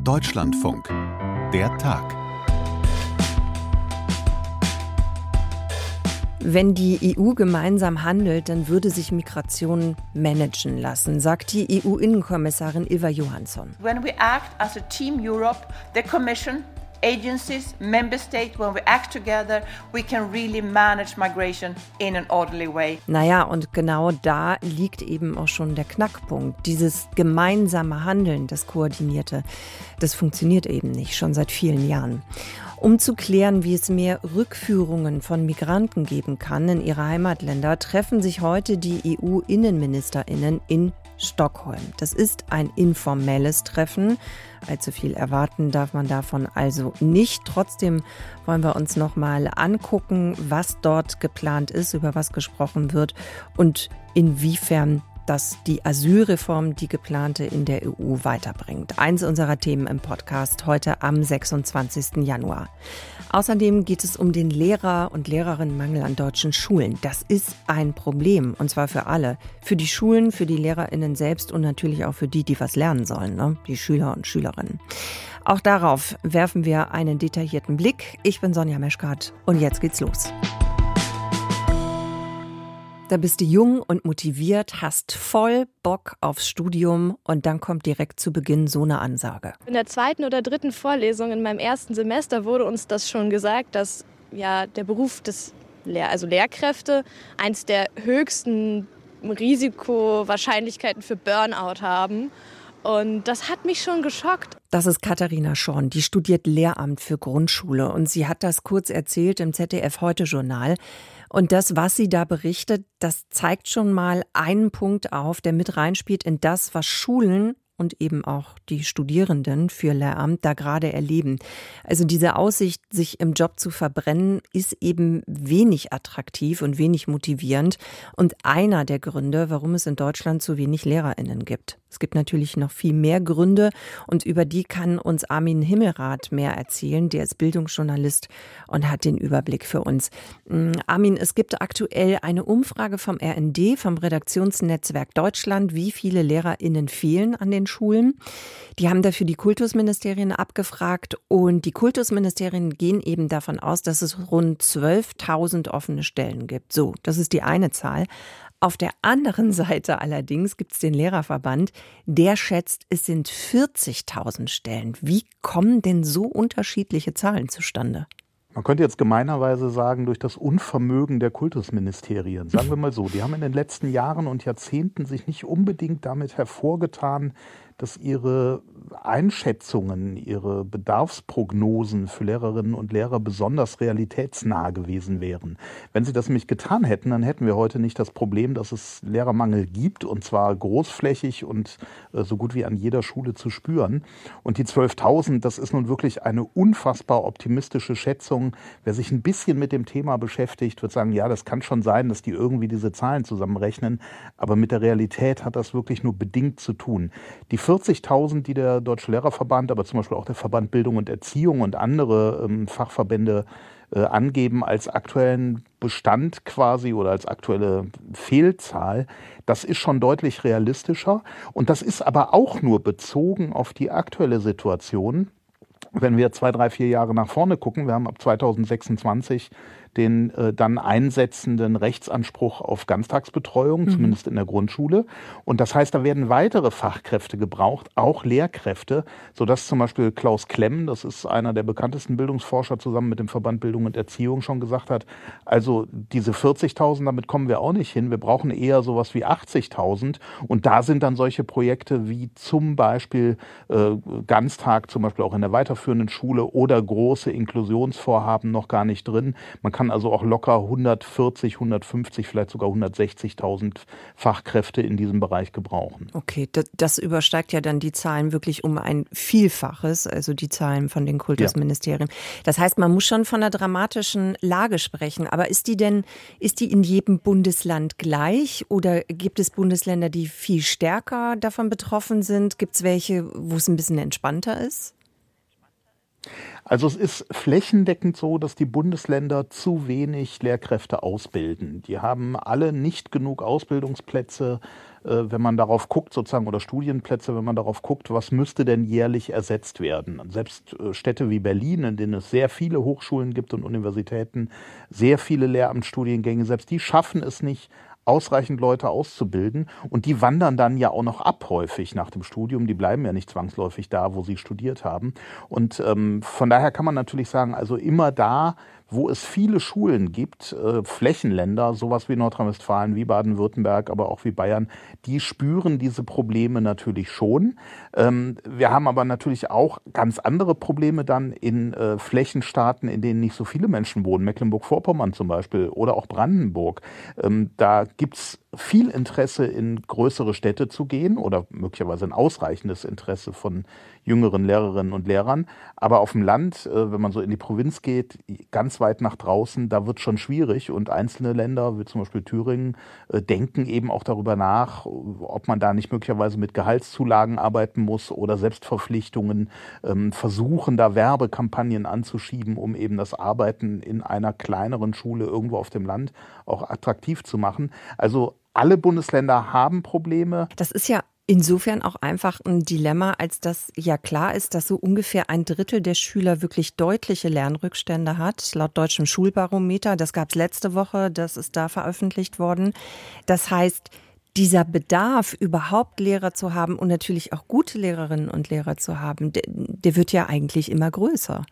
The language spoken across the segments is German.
Deutschlandfunk. Der Tag. Wenn die EU gemeinsam handelt, dann würde sich Migration managen lassen, sagt die EU-Innenkommissarin Ilva Johansson. When we act as a team Europe, the Commission agencies, member states, when we act together, we can really manage migration in an orderly way. Naja, und genau da liegt eben auch schon der Knackpunkt. Dieses gemeinsame Handeln, das Koordinierte, das funktioniert eben nicht, schon seit vielen Jahren. Um zu klären, wie es mehr Rückführungen von Migranten geben kann in ihre Heimatländer, treffen sich heute die EU-Innenministerinnen in Stockholm. Das ist ein informelles Treffen. Allzu viel erwarten darf man davon also nicht. Trotzdem wollen wir uns noch mal angucken, was dort geplant ist, über was gesprochen wird und inwiefern dass die Asylreform die geplante in der EU weiterbringt. Eins unserer Themen im Podcast heute am 26. Januar. Außerdem geht es um den Lehrer- und Lehrerinnenmangel an deutschen Schulen. Das ist ein Problem und zwar für alle. Für die Schulen, für die Lehrerinnen selbst und natürlich auch für die, die was lernen sollen, ne? die Schüler und Schülerinnen. Auch darauf werfen wir einen detaillierten Blick. Ich bin Sonja Meschkat und jetzt geht's los. Da bist du jung und motiviert, hast voll Bock aufs Studium und dann kommt direkt zu Beginn so eine Ansage. In der zweiten oder dritten Vorlesung in meinem ersten Semester wurde uns das schon gesagt, dass ja der Beruf des Lehr also Lehrkräfte eins der höchsten Risikowahrscheinlichkeiten für Burnout haben. Und das hat mich schon geschockt. Das ist Katharina Schorn, die studiert Lehramt für Grundschule und sie hat das kurz erzählt im ZDF Heute Journal. Und das, was sie da berichtet, das zeigt schon mal einen Punkt auf, der mit reinspielt in das, was Schulen und eben auch die Studierenden für Lehramt da gerade erleben. Also diese Aussicht, sich im Job zu verbrennen, ist eben wenig attraktiv und wenig motivierend und einer der Gründe, warum es in Deutschland zu wenig Lehrerinnen gibt. Es gibt natürlich noch viel mehr Gründe und über die kann uns Armin Himmelrath mehr erzählen. Der ist Bildungsjournalist und hat den Überblick für uns. Mm, Armin, es gibt aktuell eine Umfrage vom RND, vom Redaktionsnetzwerk Deutschland, wie viele LehrerInnen fehlen an den Schulen. Die haben dafür die Kultusministerien abgefragt und die Kultusministerien gehen eben davon aus, dass es rund 12.000 offene Stellen gibt. So, das ist die eine Zahl. Auf der anderen Seite allerdings gibt es den Lehrerverband, der schätzt, es sind 40.000 Stellen. Wie kommen denn so unterschiedliche Zahlen zustande? Man könnte jetzt gemeinerweise sagen, durch das Unvermögen der Kultusministerien. Sagen wir mal so, die haben in den letzten Jahren und Jahrzehnten sich nicht unbedingt damit hervorgetan, dass ihre Einschätzungen, ihre Bedarfsprognosen für Lehrerinnen und Lehrer besonders realitätsnah gewesen wären. Wenn sie das nämlich getan hätten, dann hätten wir heute nicht das Problem, dass es Lehrermangel gibt und zwar großflächig und äh, so gut wie an jeder Schule zu spüren. Und die 12.000, das ist nun wirklich eine unfassbar optimistische Schätzung. Wer sich ein bisschen mit dem Thema beschäftigt, wird sagen, ja, das kann schon sein, dass die irgendwie diese Zahlen zusammenrechnen, aber mit der Realität hat das wirklich nur bedingt zu tun. Die 40.000, die der Deutsche Lehrerverband, aber zum Beispiel auch der Verband Bildung und Erziehung und andere ähm, Fachverbände äh, angeben als aktuellen Bestand quasi oder als aktuelle Fehlzahl, das ist schon deutlich realistischer. Und das ist aber auch nur bezogen auf die aktuelle Situation. Wenn wir zwei, drei, vier Jahre nach vorne gucken, wir haben ab 2026 den äh, dann einsetzenden Rechtsanspruch auf Ganztagsbetreuung, mhm. zumindest in der Grundschule. Und das heißt, da werden weitere Fachkräfte gebraucht, auch Lehrkräfte, sodass zum Beispiel Klaus Klemm, das ist einer der bekanntesten Bildungsforscher, zusammen mit dem Verband Bildung und Erziehung schon gesagt hat, also diese 40.000, damit kommen wir auch nicht hin. Wir brauchen eher sowas wie 80.000. Und da sind dann solche Projekte wie zum Beispiel äh, Ganztag, zum Beispiel auch in der weiterführenden Schule oder große Inklusionsvorhaben noch gar nicht drin. Man kann kann also auch locker 140, 150, vielleicht sogar 160.000 Fachkräfte in diesem Bereich gebrauchen. Okay, das, das, übersteigt ja dann die Zahlen wirklich um ein Vielfaches, also die Zahlen von den Kultusministerien. Ja. Das heißt, man muss schon von einer dramatischen Lage sprechen. Aber ist die denn, ist die in jedem Bundesland gleich oder gibt es Bundesländer, die viel stärker davon betroffen sind? Gibt es welche, wo es ein bisschen entspannter ist? Also es ist flächendeckend so, dass die Bundesländer zu wenig Lehrkräfte ausbilden. Die haben alle nicht genug Ausbildungsplätze, äh, wenn man darauf guckt, sozusagen, oder Studienplätze, wenn man darauf guckt, was müsste denn jährlich ersetzt werden. Selbst äh, Städte wie Berlin, in denen es sehr viele Hochschulen gibt und Universitäten, sehr viele Lehramtsstudiengänge, selbst die schaffen es nicht, ausreichend Leute auszubilden. Und die wandern dann ja auch noch ab häufig nach dem Studium. Die bleiben ja nicht zwangsläufig da, wo sie studiert haben. Und ähm, von daher kann man natürlich sagen, also immer da, wo es viele Schulen gibt, äh, Flächenländer, sowas wie Nordrhein-Westfalen, wie Baden-Württemberg, aber auch wie Bayern, die spüren diese Probleme natürlich schon. Ähm, wir haben aber natürlich auch ganz andere Probleme dann in äh, Flächenstaaten, in denen nicht so viele Menschen wohnen, Mecklenburg-Vorpommern zum Beispiel oder auch Brandenburg. Ähm, da gibt's viel Interesse in größere Städte zu gehen oder möglicherweise ein ausreichendes Interesse von jüngeren Lehrerinnen und Lehrern. Aber auf dem Land, äh, wenn man so in die Provinz geht, ganz weit nach draußen, da wird schon schwierig. Und einzelne Länder, wie zum Beispiel Thüringen, äh, denken eben auch darüber nach, ob man da nicht möglicherweise mit Gehaltszulagen arbeiten muss oder Selbstverpflichtungen, ähm, versuchen da Werbekampagnen anzuschieben, um eben das Arbeiten in einer kleineren Schule irgendwo auf dem Land auch attraktiv zu machen. Also alle Bundesländer haben Probleme. Das ist ja insofern auch einfach ein Dilemma, als dass ja klar ist, dass so ungefähr ein Drittel der Schüler wirklich deutliche Lernrückstände hat, laut deutschem Schulbarometer. Das gab es letzte Woche, das ist da veröffentlicht worden. Das heißt, dieser Bedarf, überhaupt Lehrer zu haben und natürlich auch gute Lehrerinnen und Lehrer zu haben, der, der wird ja eigentlich immer größer.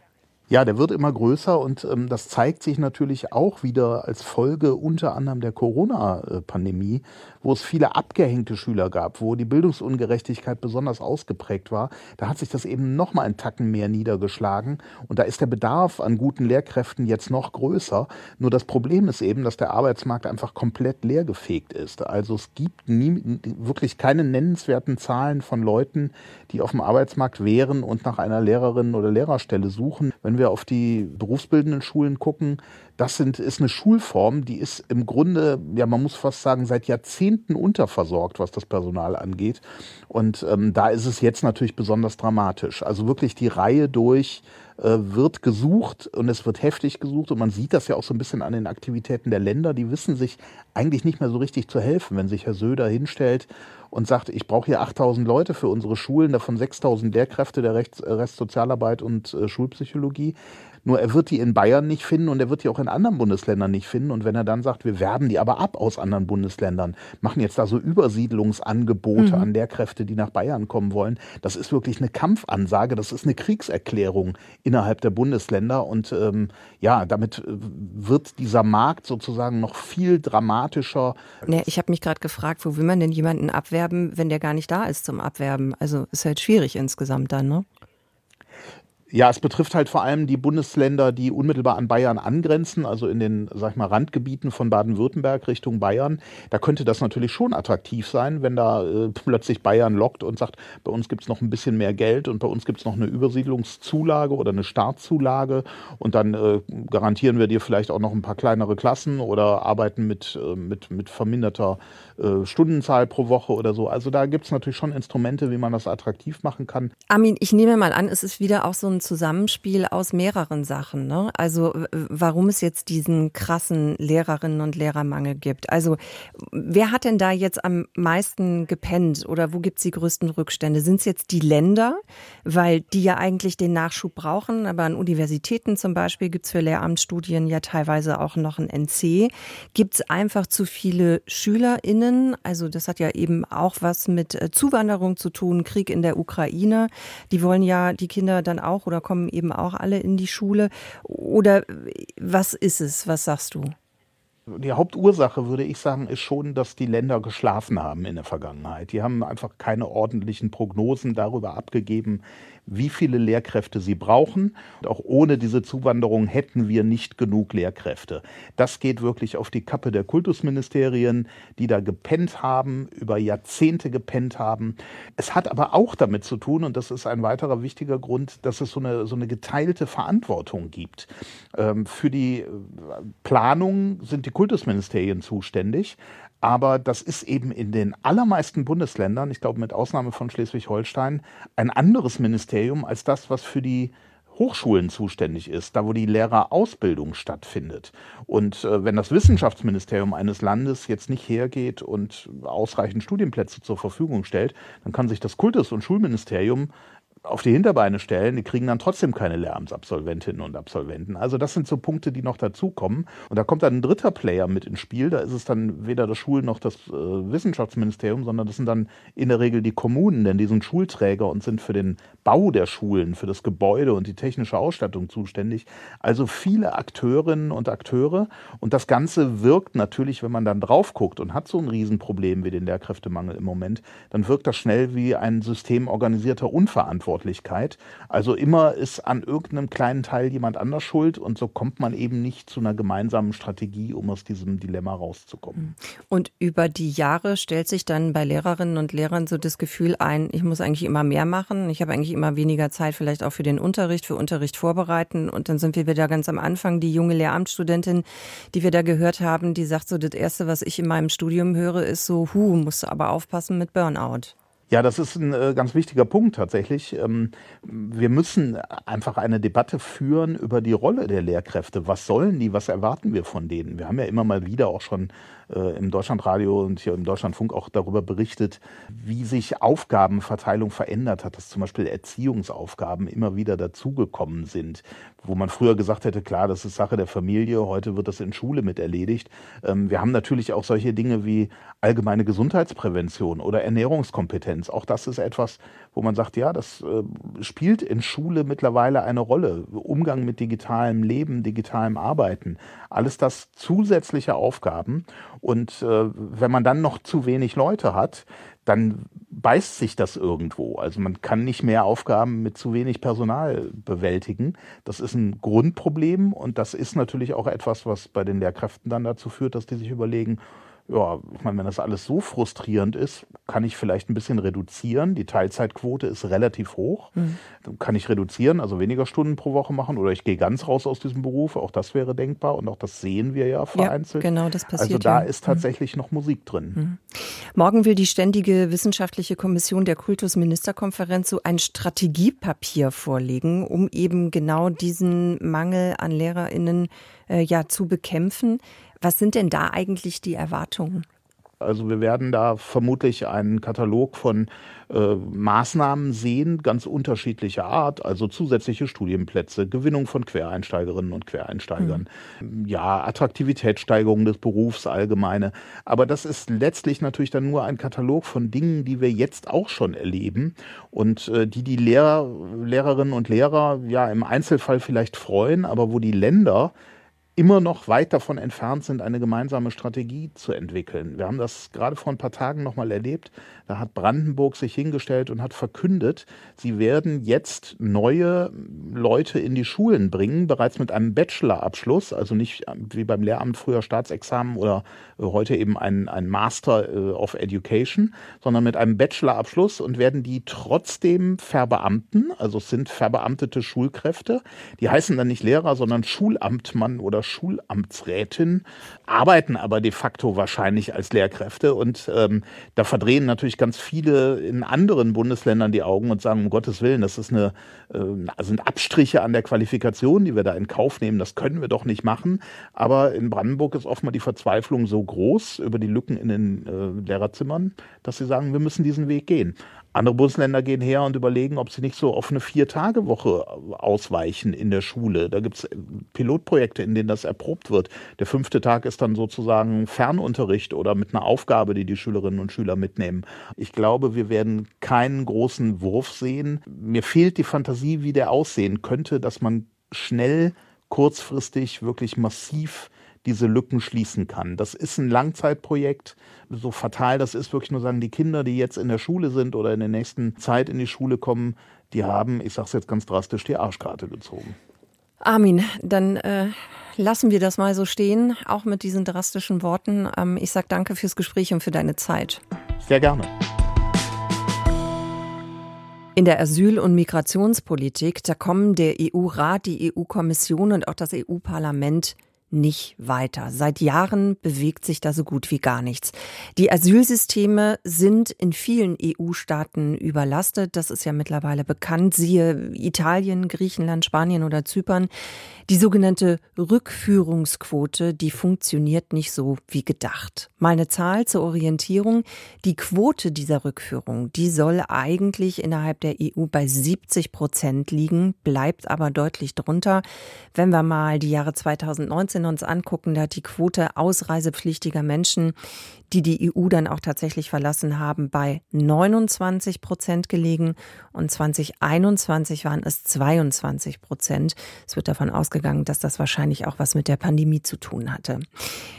Ja, der wird immer größer und ähm, das zeigt sich natürlich auch wieder als Folge unter anderem der Corona-Pandemie, wo es viele abgehängte Schüler gab, wo die Bildungsungerechtigkeit besonders ausgeprägt war. Da hat sich das eben noch mal Tacken mehr niedergeschlagen und da ist der Bedarf an guten Lehrkräften jetzt noch größer. Nur das Problem ist eben, dass der Arbeitsmarkt einfach komplett leergefegt ist. Also es gibt nie, wirklich keine nennenswerten Zahlen von Leuten, die auf dem Arbeitsmarkt wären und nach einer Lehrerin oder Lehrerstelle suchen. Wenn wenn wir auf die berufsbildenden Schulen gucken, das sind, ist eine Schulform, die ist im Grunde, ja, man muss fast sagen, seit Jahrzehnten unterversorgt, was das Personal angeht. Und ähm, da ist es jetzt natürlich besonders dramatisch. Also wirklich die Reihe durch äh, wird gesucht und es wird heftig gesucht und man sieht das ja auch so ein bisschen an den Aktivitäten der Länder. Die wissen sich eigentlich nicht mehr so richtig zu helfen, wenn sich Herr Söder hinstellt und sagt, ich brauche hier 8000 Leute für unsere Schulen, davon 6000 Lehrkräfte der Rest Sozialarbeit und äh, Schulpsychologie. Nur er wird die in Bayern nicht finden und er wird die auch in anderen Bundesländern nicht finden. Und wenn er dann sagt, wir werben die aber ab aus anderen Bundesländern, machen jetzt da so Übersiedlungsangebote mhm. an Lehrkräfte, die nach Bayern kommen wollen, das ist wirklich eine Kampfansage, das ist eine Kriegserklärung innerhalb der Bundesländer. Und ähm, ja, damit äh, wird dieser Markt sozusagen noch viel dramatischer. Ja, ich habe mich gerade gefragt, wo will man denn jemanden abwerben, wenn der gar nicht da ist zum Abwerben? Also ist halt schwierig insgesamt dann, ne? Ja, es betrifft halt vor allem die Bundesländer, die unmittelbar an Bayern angrenzen, also in den, sag ich mal, Randgebieten von Baden-Württemberg Richtung Bayern. Da könnte das natürlich schon attraktiv sein, wenn da äh, plötzlich Bayern lockt und sagt, bei uns gibt's noch ein bisschen mehr Geld und bei uns gibt's noch eine Übersiedlungszulage oder eine Startzulage und dann äh, garantieren wir dir vielleicht auch noch ein paar kleinere Klassen oder arbeiten mit, äh, mit, mit verminderter äh, Stundenzahl pro Woche oder so. Also da gibt's natürlich schon Instrumente, wie man das attraktiv machen kann. Armin, ich nehme mal an, es ist wieder auch so ein Zusammenspiel aus mehreren Sachen. Ne? Also warum es jetzt diesen krassen Lehrerinnen und Lehrermangel gibt. Also wer hat denn da jetzt am meisten gepennt oder wo gibt es die größten Rückstände? Sind es jetzt die Länder, weil die ja eigentlich den Nachschub brauchen, aber an Universitäten zum Beispiel gibt es für Lehramtsstudien ja teilweise auch noch ein NC. Gibt es einfach zu viele SchülerInnen? Also das hat ja eben auch was mit äh, Zuwanderung zu tun, Krieg in der Ukraine. Die wollen ja die Kinder dann auch oder oder kommen eben auch alle in die Schule? Oder was ist es? Was sagst du? Die Hauptursache, würde ich sagen, ist schon, dass die Länder geschlafen haben in der Vergangenheit. Die haben einfach keine ordentlichen Prognosen darüber abgegeben, wie viele Lehrkräfte sie brauchen. Und auch ohne diese Zuwanderung hätten wir nicht genug Lehrkräfte. Das geht wirklich auf die Kappe der Kultusministerien, die da gepennt haben, über Jahrzehnte gepennt haben. Es hat aber auch damit zu tun, und das ist ein weiterer wichtiger Grund, dass es so eine, so eine geteilte Verantwortung gibt. Ähm, für die äh, Planung sind die Kultusministerien zuständig. Aber das ist eben in den allermeisten Bundesländern, ich glaube mit Ausnahme von Schleswig-Holstein, ein anderes Ministerium als das, was für die Hochschulen zuständig ist, da wo die Lehrerausbildung stattfindet. Und äh, wenn das Wissenschaftsministerium eines Landes jetzt nicht hergeht und ausreichend Studienplätze zur Verfügung stellt, dann kann sich das Kultus- und Schulministerium auf die Hinterbeine stellen, die kriegen dann trotzdem keine Lehramtsabsolventinnen und Absolventen. Also das sind so Punkte, die noch dazukommen. Und da kommt dann ein dritter Player mit ins Spiel. Da ist es dann weder das Schul- noch das äh, Wissenschaftsministerium, sondern das sind dann in der Regel die Kommunen, denn die sind Schulträger und sind für den Bau der Schulen, für das Gebäude und die technische Ausstattung zuständig. Also viele Akteurinnen und Akteure. Und das Ganze wirkt natürlich, wenn man dann drauf guckt und hat so ein Riesenproblem wie den Lehrkräftemangel im Moment, dann wirkt das schnell wie ein System organisierter Unverantwortlichkeit. Verantwortlichkeit. Also immer ist an irgendeinem kleinen Teil jemand anders schuld und so kommt man eben nicht zu einer gemeinsamen Strategie, um aus diesem Dilemma rauszukommen. Und über die Jahre stellt sich dann bei Lehrerinnen und Lehrern so das Gefühl ein, ich muss eigentlich immer mehr machen, ich habe eigentlich immer weniger Zeit vielleicht auch für den Unterricht, für Unterricht vorbereiten und dann sind wir wieder ganz am Anfang, die junge Lehramtsstudentin, die wir da gehört haben, die sagt so, das Erste, was ich in meinem Studium höre, ist so, hu, musst du aber aufpassen mit Burnout. Ja, das ist ein äh, ganz wichtiger Punkt tatsächlich. Ähm, wir müssen einfach eine Debatte führen über die Rolle der Lehrkräfte. Was sollen die? Was erwarten wir von denen? Wir haben ja immer mal wieder auch schon äh, im Deutschlandradio und hier im Deutschlandfunk auch darüber berichtet, wie sich Aufgabenverteilung verändert hat, dass zum Beispiel Erziehungsaufgaben immer wieder dazugekommen sind, wo man früher gesagt hätte, klar, das ist Sache der Familie, heute wird das in Schule mit erledigt. Ähm, wir haben natürlich auch solche Dinge wie allgemeine Gesundheitsprävention oder Ernährungskompetenz. Auch das ist etwas, wo man sagt, ja, das äh, spielt in Schule mittlerweile eine Rolle. Umgang mit digitalem Leben, digitalem Arbeiten, alles das zusätzliche Aufgaben. Und äh, wenn man dann noch zu wenig Leute hat, dann beißt sich das irgendwo. Also man kann nicht mehr Aufgaben mit zu wenig Personal bewältigen. Das ist ein Grundproblem und das ist natürlich auch etwas, was bei den Lehrkräften dann dazu führt, dass die sich überlegen, ja, ich meine, wenn das alles so frustrierend ist, kann ich vielleicht ein bisschen reduzieren. Die Teilzeitquote ist relativ hoch. Mhm. Kann ich reduzieren, also weniger Stunden pro Woche machen oder ich gehe ganz raus aus diesem Beruf. Auch das wäre denkbar und auch das sehen wir ja vereinzelt. Ja, genau, das passiert. Also da ja. ist tatsächlich mhm. noch Musik drin. Mhm. Morgen will die Ständige Wissenschaftliche Kommission der Kultusministerkonferenz so ein Strategiepapier vorlegen, um eben genau diesen Mangel an LehrerInnen äh, ja zu bekämpfen. Was sind denn da eigentlich die Erwartungen? Also wir werden da vermutlich einen Katalog von äh, Maßnahmen sehen, ganz unterschiedlicher Art, also zusätzliche Studienplätze, Gewinnung von Quereinsteigerinnen und Quereinsteigern, mhm. ja, Attraktivitätssteigerung des Berufs allgemeine. Aber das ist letztlich natürlich dann nur ein Katalog von Dingen, die wir jetzt auch schon erleben und äh, die die Lehrer, Lehrerinnen und Lehrer ja im Einzelfall vielleicht freuen, aber wo die Länder immer noch weit davon entfernt sind, eine gemeinsame Strategie zu entwickeln. Wir haben das gerade vor ein paar Tagen nochmal erlebt. Da hat Brandenburg sich hingestellt und hat verkündet, sie werden jetzt neue Leute in die Schulen bringen, bereits mit einem Bachelorabschluss, also nicht wie beim Lehramt früher Staatsexamen oder äh, heute eben ein, ein Master äh, of Education, sondern mit einem Bachelorabschluss und werden die trotzdem verbeamten, also es sind verbeamtete Schulkräfte. Die heißen dann nicht Lehrer, sondern Schulamtmann oder Schulamtsrätin, arbeiten aber de facto wahrscheinlich als Lehrkräfte und ähm, da verdrehen natürlich ganz viele in anderen Bundesländern die Augen und sagen, um Gottes Willen, das ist eine, äh, sind Abstriche an der Qualifikation, die wir da in Kauf nehmen. Das können wir doch nicht machen. Aber in Brandenburg ist oftmals die Verzweiflung so groß über die Lücken in den äh, Lehrerzimmern, dass sie sagen, wir müssen diesen Weg gehen. Andere Bundesländer gehen her und überlegen, ob sie nicht so auf eine Vier-Tage-Woche ausweichen in der Schule. Da gibt es Pilotprojekte, in denen das erprobt wird. Der fünfte Tag ist dann sozusagen Fernunterricht oder mit einer Aufgabe, die die Schülerinnen und Schüler mitnehmen. Ich glaube, wir werden keinen großen Wurf sehen. Mir fehlt die Fantasie, wie der aussehen könnte, dass man schnell, kurzfristig, wirklich massiv diese Lücken schließen kann. Das ist ein Langzeitprojekt. So fatal das ist, wirklich nur sagen, die Kinder, die jetzt in der Schule sind oder in der nächsten Zeit in die Schule kommen, die haben, ich sage es jetzt ganz drastisch, die Arschkarte gezogen. Armin, dann äh, lassen wir das mal so stehen, auch mit diesen drastischen Worten. Ähm, ich sage danke fürs Gespräch und für deine Zeit. Sehr gerne. In der Asyl- und Migrationspolitik, da kommen der EU-Rat, die EU-Kommission und auch das EU-Parlament nicht weiter. Seit Jahren bewegt sich da so gut wie gar nichts. Die Asylsysteme sind in vielen EU-Staaten überlastet. Das ist ja mittlerweile bekannt. Siehe Italien, Griechenland, Spanien oder Zypern. Die sogenannte Rückführungsquote, die funktioniert nicht so wie gedacht. Mal eine Zahl zur Orientierung. Die Quote dieser Rückführung, die soll eigentlich innerhalb der EU bei 70 Prozent liegen, bleibt aber deutlich drunter. Wenn wir mal die Jahre 2019 uns angucken, da hat die Quote ausreisepflichtiger Menschen, die die EU dann auch tatsächlich verlassen haben, bei 29 Prozent gelegen und 2021 waren es 22 Prozent. Es wird davon ausgegangen, dass das wahrscheinlich auch was mit der Pandemie zu tun hatte.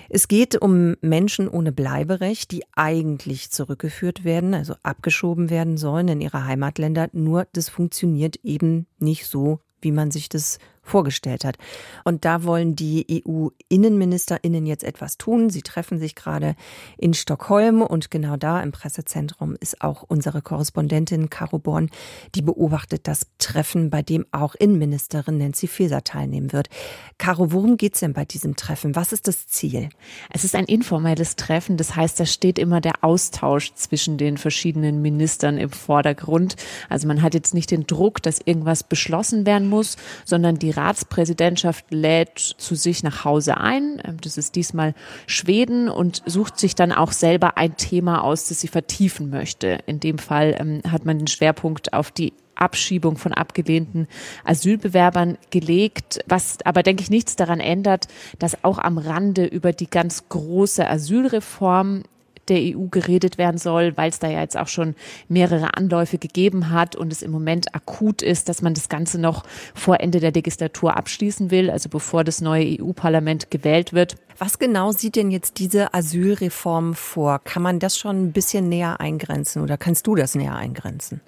Es geht um Menschen ohne Bleiberecht, die eigentlich zurückgeführt werden, also abgeschoben werden sollen in ihre Heimatländer. Nur das funktioniert eben nicht so, wie man sich das vorgestellt hat. Und da wollen die EU-Innenministerinnen jetzt etwas tun. Sie treffen sich gerade in Stockholm und genau da im Pressezentrum ist auch unsere Korrespondentin Caro Born, die beobachtet das Treffen, bei dem auch Innenministerin Nancy Faeser teilnehmen wird. Caro, worum geht es denn bei diesem Treffen? Was ist das Ziel? Es ist ein informelles Treffen. Das heißt, da steht immer der Austausch zwischen den verschiedenen Ministern im Vordergrund. Also man hat jetzt nicht den Druck, dass irgendwas beschlossen werden muss, sondern die Ratspräsidentschaft lädt zu sich nach Hause ein. Ähm, das ist diesmal Schweden und sucht sich dann auch selber ein Thema aus, das sie vertiefen möchte. In dem Fall ähm, hat man den Schwerpunkt auf die Abschiebung von abgelehnten Asylbewerbern gelegt, was aber, denke ich, nichts daran ändert, dass auch am Rande über die ganz große Asylreform der EU geredet werden soll, weil es da ja jetzt auch schon mehrere Anläufe gegeben hat und es im Moment akut ist, dass man das Ganze noch vor Ende der Legislatur abschließen will, also bevor das neue EU-Parlament gewählt wird. Was genau sieht denn jetzt diese Asylreform vor? Kann man das schon ein bisschen näher eingrenzen oder kannst du das näher eingrenzen?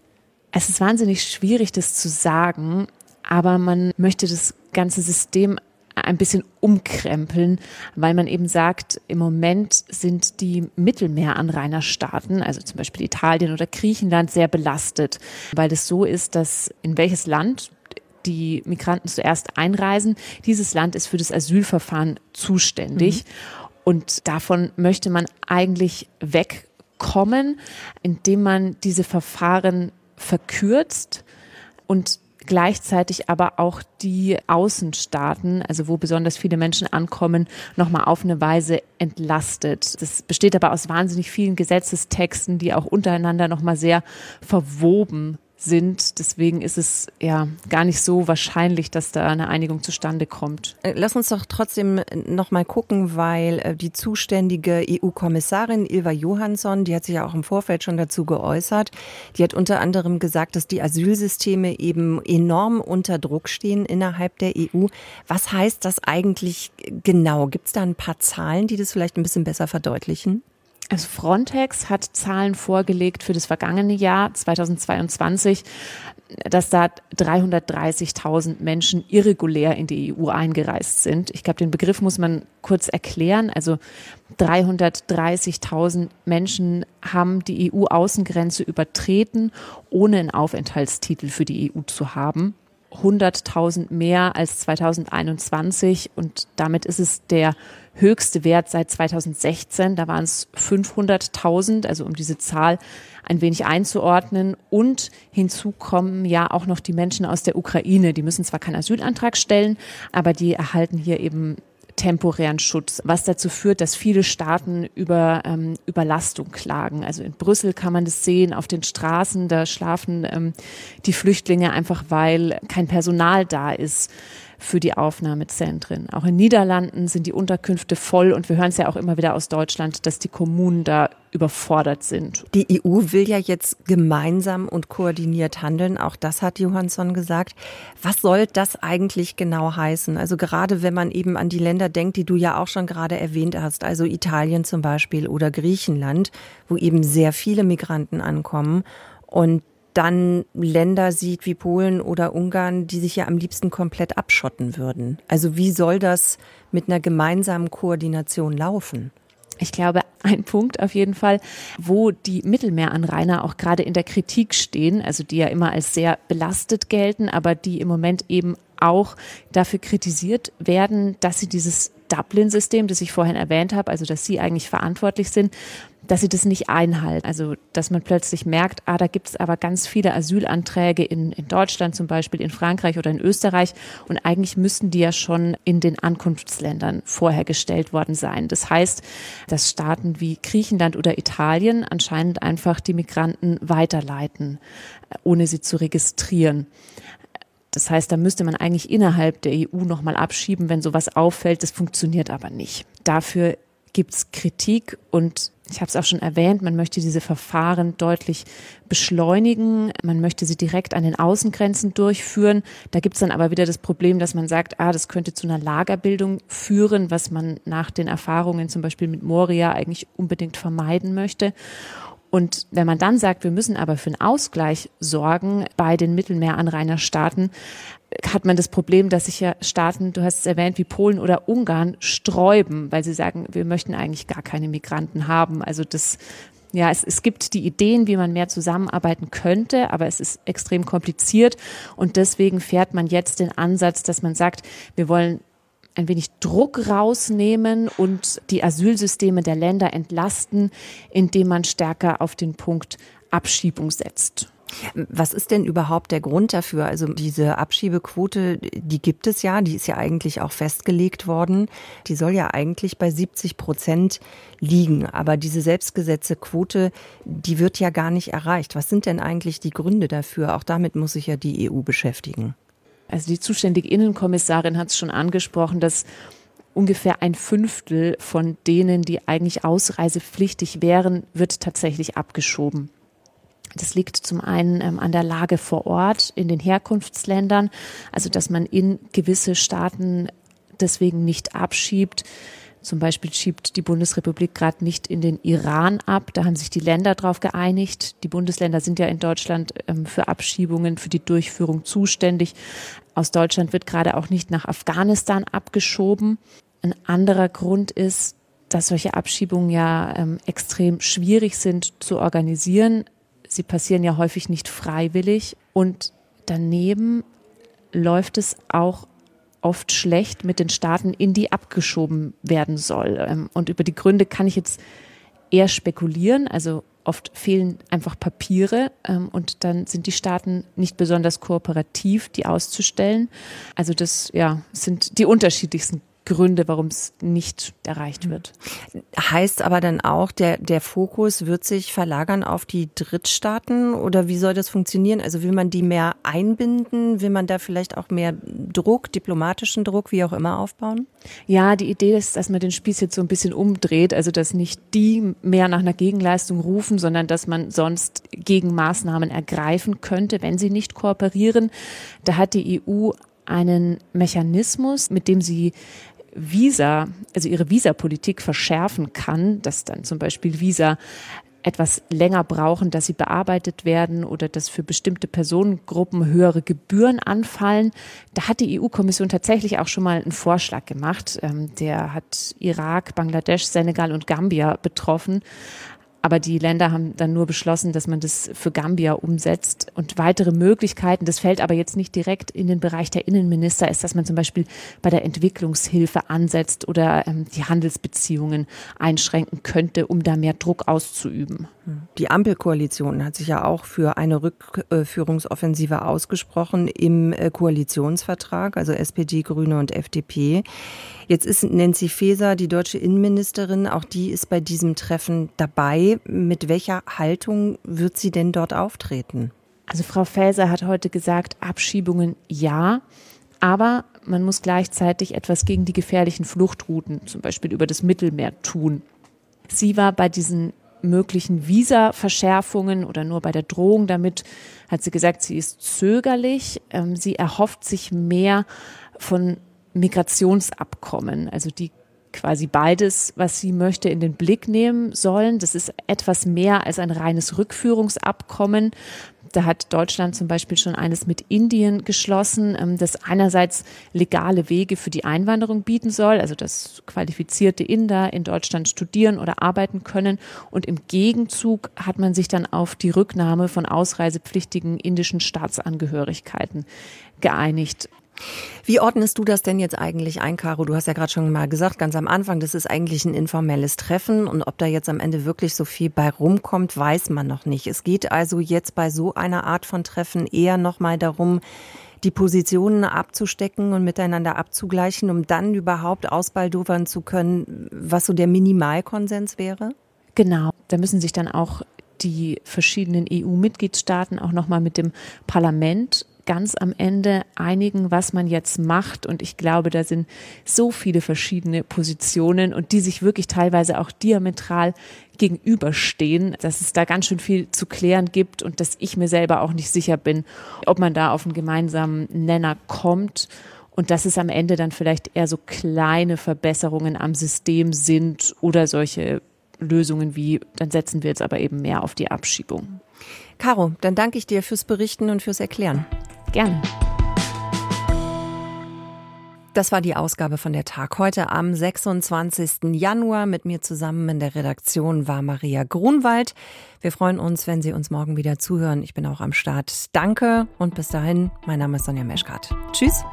Es ist wahnsinnig schwierig, das zu sagen, aber man möchte das ganze System ein bisschen umkrempeln, weil man eben sagt, im Moment sind die Mittelmeeranrainerstaaten, also zum Beispiel Italien oder Griechenland, sehr belastet, weil es so ist, dass in welches Land die Migranten zuerst einreisen, dieses Land ist für das Asylverfahren zuständig. Mhm. Und davon möchte man eigentlich wegkommen, indem man diese Verfahren verkürzt und gleichzeitig aber auch die Außenstaaten, also wo besonders viele Menschen ankommen, nochmal auf eine Weise entlastet. Das besteht aber aus wahnsinnig vielen Gesetzestexten, die auch untereinander nochmal sehr verwoben sind. Deswegen ist es ja gar nicht so wahrscheinlich, dass da eine Einigung zustande kommt. Äh, lass uns doch trotzdem noch mal gucken, weil äh, die zuständige EU-Kommissarin Ilva Johansson, die hat sich ja auch im Vorfeld schon dazu geäußert. Die hat unter anderem gesagt, dass die Asylsysteme eben enorm unter Druck stehen innerhalb der EU. Was heißt das eigentlich genau? Gibt es da ein paar Zahlen, die das vielleicht ein bisschen besser verdeutlichen? Also Frontex hat Zahlen vorgelegt für das vergangene Jahr 2022, dass da 330.000 Menschen irregulär in die EU eingereist sind. Ich glaube, den Begriff muss man kurz erklären. Also 330.000 Menschen haben die EU-Außengrenze übertreten, ohne einen Aufenthaltstitel für die EU zu haben. 100.000 mehr als 2021 und damit ist es der höchste Wert seit 2016. Da waren es 500.000, also um diese Zahl ein wenig einzuordnen. Und hinzu kommen ja auch noch die Menschen aus der Ukraine. Die müssen zwar keinen Asylantrag stellen, aber die erhalten hier eben temporären Schutz, was dazu führt, dass viele Staaten über ähm, Überlastung klagen. Also in Brüssel kann man das sehen, auf den Straßen, da schlafen ähm, die Flüchtlinge einfach, weil kein Personal da ist für die Aufnahmezentren. Auch in Niederlanden sind die Unterkünfte voll und wir hören es ja auch immer wieder aus Deutschland, dass die Kommunen da überfordert sind. Die EU will ja jetzt gemeinsam und koordiniert handeln. Auch das hat Johansson gesagt. Was soll das eigentlich genau heißen? Also gerade wenn man eben an die Länder denkt, die du ja auch schon gerade erwähnt hast, also Italien zum Beispiel oder Griechenland, wo eben sehr viele Migranten ankommen und dann Länder sieht wie Polen oder Ungarn, die sich ja am liebsten komplett abschotten würden. Also wie soll das mit einer gemeinsamen Koordination laufen? Ich glaube, ein Punkt auf jeden Fall, wo die Mittelmeeranrainer auch gerade in der Kritik stehen, also die ja immer als sehr belastet gelten, aber die im Moment eben auch dafür kritisiert werden, dass sie dieses Dublin-System, das ich vorhin erwähnt habe, also dass sie eigentlich verantwortlich sind, dass sie das nicht einhalten. Also dass man plötzlich merkt, ah, da gibt es aber ganz viele Asylanträge in, in Deutschland zum Beispiel, in Frankreich oder in Österreich und eigentlich müssten die ja schon in den Ankunftsländern vorher gestellt worden sein. Das heißt, dass Staaten wie Griechenland oder Italien anscheinend einfach die Migranten weiterleiten, ohne sie zu registrieren. Das heißt, da müsste man eigentlich innerhalb der EU nochmal abschieben, wenn sowas auffällt. Das funktioniert aber nicht. Dafür gibt es Kritik und ich habe es auch schon erwähnt, man möchte diese Verfahren deutlich beschleunigen, man möchte sie direkt an den Außengrenzen durchführen. Da gibt es dann aber wieder das Problem, dass man sagt, ah, das könnte zu einer Lagerbildung führen, was man nach den Erfahrungen zum Beispiel mit Moria eigentlich unbedingt vermeiden möchte. Und wenn man dann sagt, wir müssen aber für einen Ausgleich sorgen bei den Mittelmeeranrainerstaaten, hat man das Problem, dass sich ja Staaten, du hast es erwähnt, wie Polen oder Ungarn sträuben, weil sie sagen, wir möchten eigentlich gar keine Migranten haben. Also das ja, es, es gibt die Ideen, wie man mehr zusammenarbeiten könnte, aber es ist extrem kompliziert und deswegen fährt man jetzt den Ansatz, dass man sagt, wir wollen ein wenig Druck rausnehmen und die Asylsysteme der Länder entlasten, indem man stärker auf den Punkt Abschiebung setzt. Was ist denn überhaupt der Grund dafür? Also diese Abschiebequote, die gibt es ja, die ist ja eigentlich auch festgelegt worden. Die soll ja eigentlich bei 70 Prozent liegen. Aber diese Selbstgesetzequote, die wird ja gar nicht erreicht. Was sind denn eigentlich die Gründe dafür? Auch damit muss sich ja die EU beschäftigen. Also die zuständige Innenkommissarin hat es schon angesprochen, dass ungefähr ein Fünftel von denen, die eigentlich ausreisepflichtig wären, wird tatsächlich abgeschoben. Das liegt zum einen ähm, an der Lage vor Ort in den Herkunftsländern, also dass man in gewisse Staaten deswegen nicht abschiebt. Zum Beispiel schiebt die Bundesrepublik gerade nicht in den Iran ab. Da haben sich die Länder darauf geeinigt. Die Bundesländer sind ja in Deutschland ähm, für Abschiebungen, für die Durchführung zuständig. Aus Deutschland wird gerade auch nicht nach Afghanistan abgeschoben. Ein anderer Grund ist, dass solche Abschiebungen ja ähm, extrem schwierig sind zu organisieren. Sie passieren ja häufig nicht freiwillig und daneben läuft es auch oft schlecht mit den Staaten, in die abgeschoben werden soll. Ähm, und über die Gründe kann ich jetzt eher spekulieren. Also oft fehlen einfach Papiere ähm, und dann sind die Staaten nicht besonders kooperativ, die auszustellen. Also das ja sind die unterschiedlichsten Gründe, warum es nicht erreicht mhm. wird. Heißt aber dann auch, der, der Fokus wird sich verlagern auf die Drittstaaten oder wie soll das funktionieren? Also will man die mehr einbinden? Will man da vielleicht auch mehr Druck, diplomatischen Druck, wie auch immer aufbauen? Ja, die Idee ist, dass man den Spieß jetzt so ein bisschen umdreht, also dass nicht die mehr nach einer Gegenleistung rufen, sondern dass man sonst Gegenmaßnahmen ergreifen könnte, wenn sie nicht kooperieren. Da hat die EU einen Mechanismus, mit dem sie Visa, also ihre Visapolitik verschärfen kann, dass dann zum Beispiel Visa etwas länger brauchen, dass sie bearbeitet werden oder dass für bestimmte Personengruppen höhere Gebühren anfallen. Da hat die EU-Kommission tatsächlich auch schon mal einen Vorschlag gemacht. Ähm, der hat Irak, Bangladesch, Senegal und Gambia betroffen. Aber die Länder haben dann nur beschlossen, dass man das für Gambia umsetzt. Und weitere Möglichkeiten, das fällt aber jetzt nicht direkt in den Bereich der Innenminister, ist, dass man zum Beispiel bei der Entwicklungshilfe ansetzt oder ähm, die Handelsbeziehungen einschränken könnte, um da mehr Druck auszuüben. Die Ampelkoalition hat sich ja auch für eine Rückführungsoffensive ausgesprochen im äh, Koalitionsvertrag, also SPD, Grüne und FDP. Jetzt ist Nancy Faeser, die deutsche Innenministerin, auch die ist bei diesem Treffen dabei. Mit welcher Haltung wird sie denn dort auftreten? Also Frau Faeser hat heute gesagt, Abschiebungen ja, aber man muss gleichzeitig etwas gegen die gefährlichen Fluchtrouten, zum Beispiel über das Mittelmeer, tun. Sie war bei diesen möglichen Visa-Verschärfungen oder nur bei der Drohung damit, hat sie gesagt, sie ist zögerlich. Ähm, sie erhofft sich mehr von Migrationsabkommen, also die quasi beides, was sie möchte, in den Blick nehmen sollen. Das ist etwas mehr als ein reines Rückführungsabkommen. Da hat Deutschland zum Beispiel schon eines mit Indien geschlossen, ähm, das einerseits legale Wege für die Einwanderung bieten soll, also dass qualifizierte Inder in Deutschland studieren oder arbeiten können. Und im Gegenzug hat man sich dann auf die Rücknahme von ausreisepflichtigen indischen Staatsangehörigkeiten geeinigt. Wie ordnest du das denn jetzt eigentlich ein, Caro? Du hast ja gerade schon mal gesagt, ganz am Anfang, das ist eigentlich ein informelles Treffen und ob da jetzt am Ende wirklich so viel bei rumkommt, weiß man noch nicht. Es geht also jetzt bei so einer Art von Treffen eher nochmal darum, die Positionen abzustecken und miteinander abzugleichen, um dann überhaupt ausbaldowern zu können, was so der Minimalkonsens wäre? Genau, da müssen sich dann auch die verschiedenen EU-Mitgliedstaaten auch nochmal mit dem Parlament ganz am Ende einigen, was man jetzt macht. Und ich glaube, da sind so viele verschiedene Positionen und die sich wirklich teilweise auch diametral gegenüberstehen, dass es da ganz schön viel zu klären gibt und dass ich mir selber auch nicht sicher bin, ob man da auf einen gemeinsamen Nenner kommt und dass es am Ende dann vielleicht eher so kleine Verbesserungen am System sind oder solche Lösungen wie, dann setzen wir jetzt aber eben mehr auf die Abschiebung. Caro, dann danke ich dir fürs Berichten und fürs Erklären. Gerne. Das war die Ausgabe von der Tag heute am 26. Januar. Mit mir zusammen in der Redaktion war Maria Grunwald. Wir freuen uns, wenn Sie uns morgen wieder zuhören. Ich bin auch am Start. Danke und bis dahin, mein Name ist Sonja Meschkat. Tschüss.